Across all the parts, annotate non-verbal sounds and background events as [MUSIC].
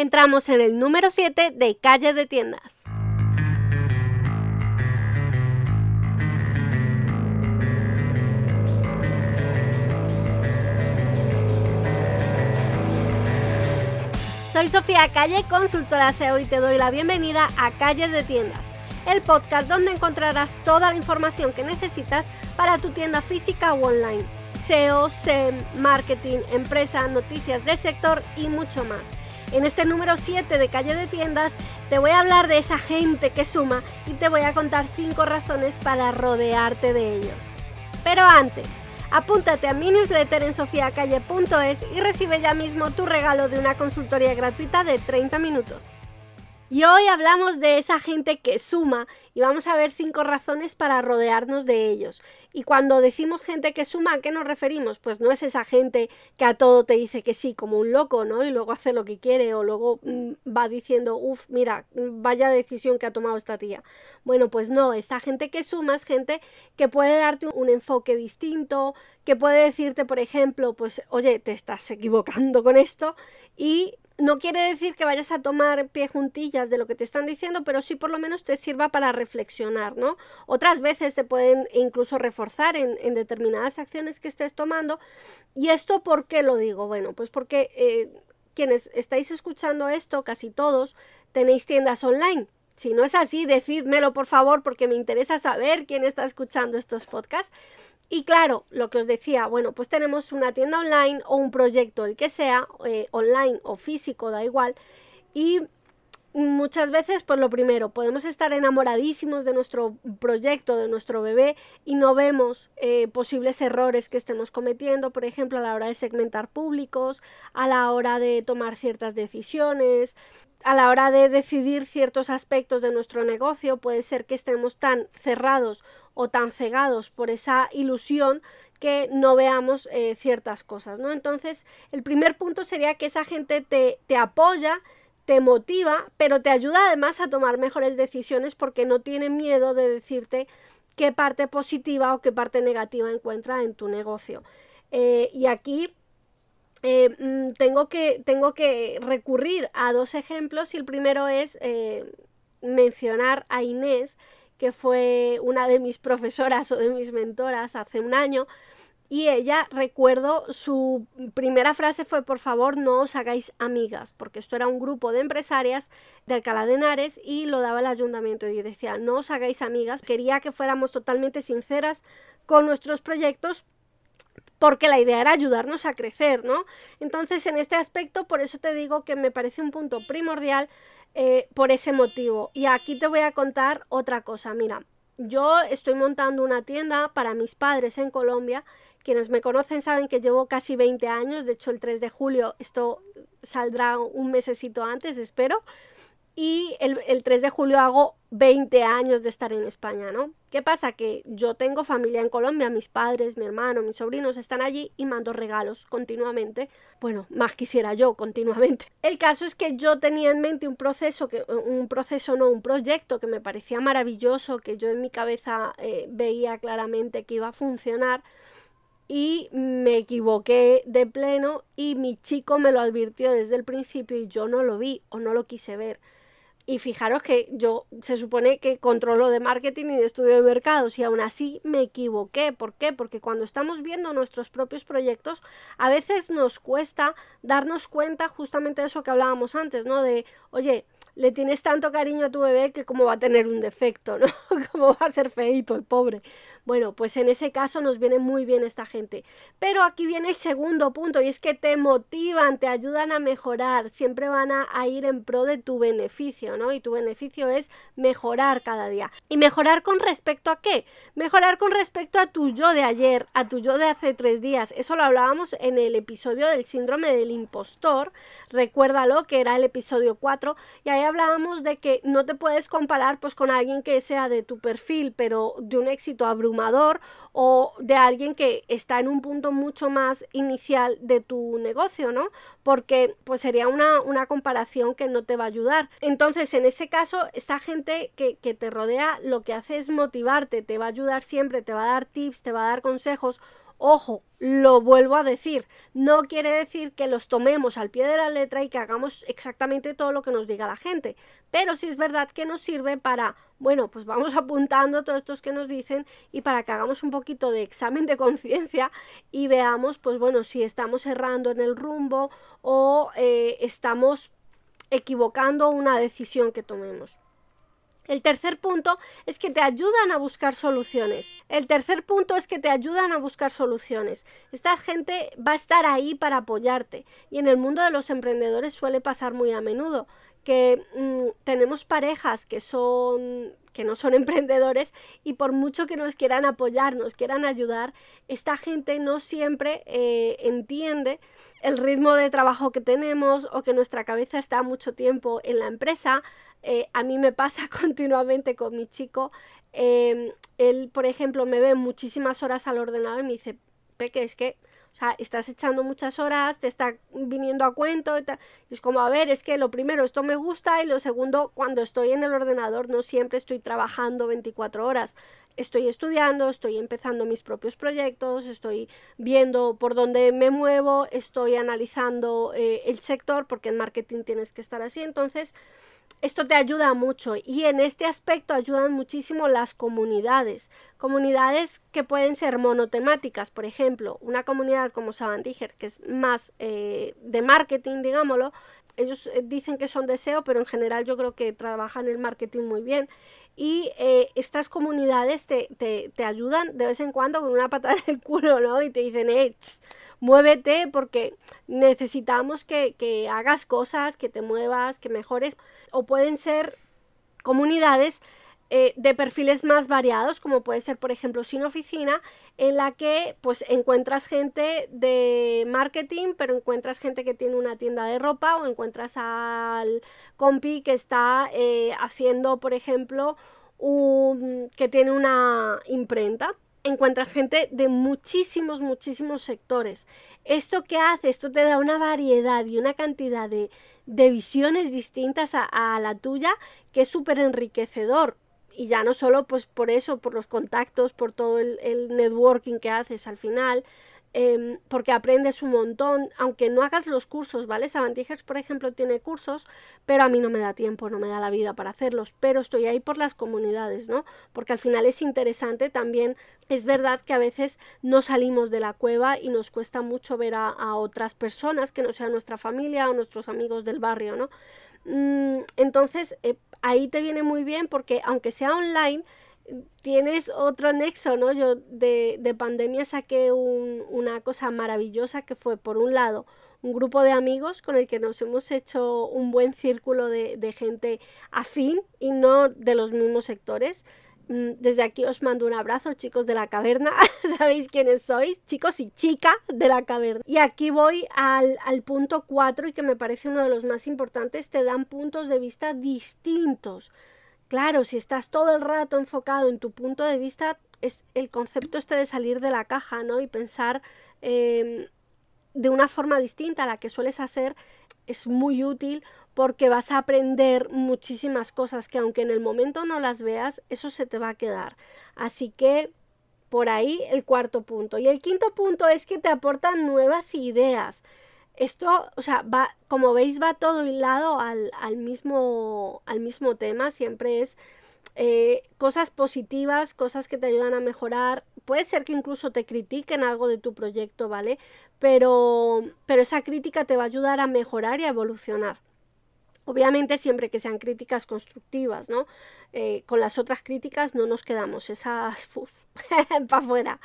entramos en el número 7 de Calle de Tiendas. Soy Sofía Calle, consultora SEO y te doy la bienvenida a Calle de Tiendas, el podcast donde encontrarás toda la información que necesitas para tu tienda física o online. SEO, SEM, marketing, empresa, noticias del sector y mucho más. En este número 7 de Calle de Tiendas te voy a hablar de esa gente que suma y te voy a contar 5 razones para rodearte de ellos. Pero antes, Apúntate a mi newsletter en sofiacalle.es y recibe ya mismo tu regalo de una consultoría gratuita de 30 minutos. Y hoy hablamos de esa gente que suma y vamos a ver cinco razones para rodearnos de ellos. Y cuando decimos gente que suma, ¿a qué nos referimos? Pues no es esa gente que a todo te dice que sí, como un loco, ¿no? Y luego hace lo que quiere o luego mm, va diciendo, uff, mira, vaya decisión que ha tomado esta tía. Bueno, pues no, esta gente que suma es gente que puede darte un enfoque distinto, que puede decirte, por ejemplo, pues, oye, te estás equivocando con esto y no quiere decir que vayas a tomar pie juntillas de lo que te están diciendo, pero sí por lo menos te sirva para reflexionar, ¿no? Otras veces te pueden incluso reforzar en, determinadas acciones que estés tomando. ¿Y esto por qué lo digo? Bueno, pues porque eh, quienes estáis escuchando esto, casi todos, tenéis tiendas online. Si no es así, decídmelo por favor, porque me interesa saber quién está escuchando estos podcasts. Y claro, lo que os decía, bueno, pues tenemos una tienda online o un proyecto, el que sea, eh, online o físico, da igual. Y muchas veces, pues lo primero, podemos estar enamoradísimos de nuestro proyecto, de nuestro bebé, y no vemos eh, posibles errores que estemos cometiendo, por ejemplo, a la hora de segmentar públicos, a la hora de tomar ciertas decisiones, a la hora de decidir ciertos aspectos de nuestro negocio, puede ser que estemos tan cerrados o tan cegados por esa ilusión que no veamos eh, ciertas cosas, ¿no? Entonces, el primer punto sería que esa gente te, te apoya, te motiva, pero te ayuda además a tomar mejores decisiones porque no tiene miedo de decirte qué parte positiva o qué parte negativa encuentra en tu negocio. Eh, y aquí eh, mm, tengo, que, tengo que recurrir a dos ejemplos y el primero es mencionar a Inés, que fue una de mis profesoras o de mis mentoras hace un año. Y ella, recuerdo, su primera frase fue, por favor, no os hagáis amigas, porque esto era un grupo de empresarias de Alcalá de Henares y lo daba el ayuntamiento y decía, no os hagáis amigas. Quería que fuéramos totalmente sinceras con nuestros proyectos porque la idea era ayudarnos a crecer, ¿no? Entonces, en este aspecto, por eso te digo que me parece un punto primordial eh, por ese motivo. Y aquí te voy a contar otra cosa. Mira, yo estoy montando una tienda para mis padres en Colombia. Quienes me conocen saben que llevo casi 20 años. De hecho, el 3 de julio esto saldrá un mesecito antes, espero y el, 3 de julio hago 20 años de estar en España, ¿no? ¿Qué pasa? Que yo tengo familia en Colombia, mis padres, mi hermano, mis sobrinos están allí y mando regalos continuamente. Bueno, más quisiera yo continuamente. El caso es que yo tenía en mente un proceso, que, un proceso no, un proyecto que me parecía maravilloso, que yo en mi cabeza eh, veía claramente que iba a funcionar y me equivoqué de pleno y mi chico me lo advirtió desde el principio y yo no lo vi o no lo quise ver. Y fijaros que yo se supone que controlo de marketing y de estudio de mercados y aún así me equivoqué. ¿Por qué? Porque cuando estamos viendo nuestros propios proyectos, a veces nos cuesta darnos cuenta justamente de eso que hablábamos antes, ¿no? De, oye, le tienes tanto cariño a tu bebé que como va a tener un defecto, [LAUGHS] ¿no? [LAUGHS] como va a ser feito el pobre. Bueno, pues en ese caso nos viene muy bien esta gente. Pero aquí viene el segundo punto y es que te motivan, te ayudan a mejorar, siempre van a, ir en pro de tu beneficio, ¿no? Y tu beneficio es mejorar cada día. ¿Y mejorar con respecto a qué? Mejorar con respecto a tu yo de ayer, a tu yo de hace tres días. Eso lo hablábamos en el episodio del síndrome del impostor. Recuérdalo que era el episodio 4 y ahí hablábamos de que no te puedes comparar pues con alguien que sea de tu perfil, pero de un éxito abrumador o de alguien que está en un punto mucho más inicial de tu negocio, ¿no? Porque pues sería una, una comparación que no te va a ayudar. Entonces, en ese caso, esta gente que, que te rodea lo que hace es motivarte, te va a ayudar siempre, te va a dar tips, te va a dar consejos Ojo, lo vuelvo a decir, no quiere decir que los tomemos al pie de la letra y que hagamos exactamente todo lo que nos diga la gente, pero sí es verdad que nos sirve para, bueno, pues vamos [LAUGHS] apuntando todos estos que nos dicen y para que hagamos un poquito de examen de conciencia y veamos, pues bueno, si estamos errando en el rumbo o eh, estamos equivocando una decisión que tomemos. El tercer punto es que te ayudan a buscar soluciones. El tercer punto es que te ayudan a buscar soluciones. Esta gente va a estar ahí para apoyarte. Y en el mundo de los emprendedores suele pasar muy a menudo que mm, tenemos parejas que son que no son [LAUGHS] emprendedores y por mucho que nos quieran apoyar, nos quieran ayudar, esta gente no siempre eh, entiende el ritmo de trabajo que tenemos o que nuestra cabeza está mucho tiempo en la empresa, eh, a mí me pasa [LAUGHS] continuamente con mi chico. Em, él, por ejemplo, me ve muchísimas horas al ordenador y me dice, Peque, es que o sea, estás echando muchas horas, te está viniendo a cuento. Y, es como, a ver, es que lo primero, esto me gusta y lo segundo, cuando estoy en el ordenador no siempre estoy trabajando 24 horas. Estoy estudiando, estoy empezando mis propios proyectos, estoy viendo por dónde me muevo, estoy analizando eh, el sector, porque en marketing tienes que estar así. Entonces, esto te ayuda mucho y en este aspecto ayudan muchísimo las comunidades. Comunidades que pueden ser monotemáticas, por ejemplo, una comunidad como Sabandiger, que es más eh, de marketing, digámoslo, ellos eh, dicen que son deseo, pero en general yo creo que trabajan el marketing muy bien y eh, estas comunidades te, te, te, ayudan de vez en cuando con una patada del culo, ¿no? Y te dicen, eh, muévete porque necesitamos que, que hagas cosas, que te muevas, que mejores. O pueden ser comunidades eh, de perfiles más variados, como puede ser, por ejemplo, Sin Oficina, en la que pues encuentras gente de marketing, pero encuentras gente que tiene una tienda de ropa o encuentras al compi que está eh, haciendo, por ejemplo, un, que tiene una imprenta encuentras gente de muchísimos, muchísimos sectores. ¿Esto qué hace? Esto te da una variedad y una cantidad de, de visiones distintas a, la tuya que es súper enriquecedor y ya no solo pues por eso, por los contactos, por todo el networking que haces al final, eh, porque aprendes un montón, aunque no hagas los cursos, ¿vale? Savantigers, por ejemplo, tiene cursos, pero a mí no me da tiempo, no me da la vida para hacerlos, pero estoy ahí por las comunidades, ¿no? Porque al final es interesante también, es verdad que a veces no salimos de la cueva y nos cuesta mucho ver a, a otras personas que no sean nuestra familia o nuestros amigos del barrio, ¿no? Mm, entonces, eh, ahí te viene muy bien porque aunque sea online, tienes otro nexo, ¿no? Yo de, de pandemia saqué un, una cosa maravillosa que fue, por un lado, un grupo de amigos con el que nos hemos hecho un buen círculo de, de gente afín y no de los mismos sectores. Mm, desde aquí os mando un abrazo, chicos de la caverna. [LAUGHS] Sabéis quiénes sois, chicos y chica de la caverna. Y aquí voy al, al punto 4 y que me parece uno de los más importantes. Te dan puntos de vista distintos. Claro, si estás todo el rato enfocado en tu punto de vista, es el concepto este de salir de la caja, ¿no? Y pensar eh, de una forma distinta a la que sueles hacer es muy útil porque vas a aprender muchísimas cosas que aunque en el momento no las veas, eso se te va a quedar. Así que por ahí el cuarto punto. Y el quinto punto es que te aportan nuevas ideas. Esto, o sea, va, como veis, va todo hilado al, al, mismo, al mismo tema. Siempre es eh, cosas positivas, cosas que te ayudan a mejorar. Puede ser que incluso te critiquen algo de tu proyecto, ¿vale? Pero, pero esa crítica te va a ayudar a mejorar y a evolucionar. Obviamente siempre que sean críticas constructivas, ¿no? Eh, con las otras críticas no nos quedamos, esas [LAUGHS] [LAUGHS] para afuera.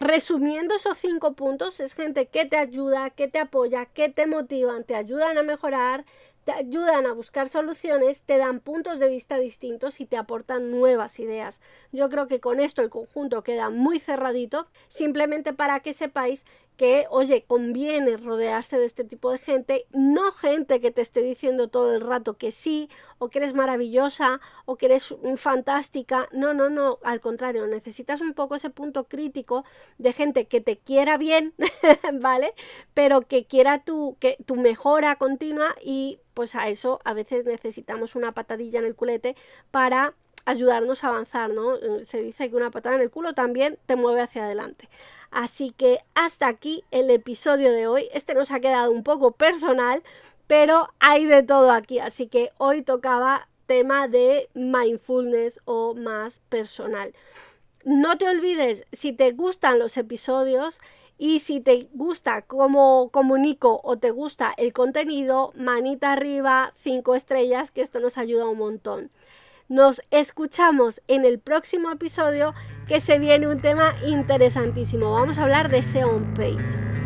Resumiendo esos cinco puntos, es gente que te ayuda, que te apoya, que te motivan, te ayudan a mejorar, te ayudan a buscar soluciones, te dan puntos de vista distintos y te aportan nuevas ideas. Yo creo que con esto el conjunto queda muy cerradito, simplemente para que sepáis que, oye, conviene rodearse de este tipo de gente, no gente que te esté diciendo todo el rato que sí, o que eres maravillosa, o que eres fantástica. No, no, no, al contrario, necesitas un poco ese punto crítico de gente que te quiera bien, [LAUGHS] ¿vale? Pero que quiera tu, que, tu mejora continua y pues a eso a veces necesitamos una patadilla en el culete para ayudarnos a avanzar, ¿no? Eh, se dice que una patada en el culo también te mueve hacia adelante. Así que hasta aquí el episodio de hoy. Este nos ha quedado un poco personal, pero hay de todo aquí. Así que hoy tocaba tema de mindfulness o más personal. No te olvides, si te gustan los episodios y si te gusta cómo comunico o te gusta el contenido, manita arriba, cinco estrellas, que esto nos ayuda un montón. Nos escuchamos en el próximo episodio que se viene un tema interesantísimo. Vamos a hablar de SEO on Page.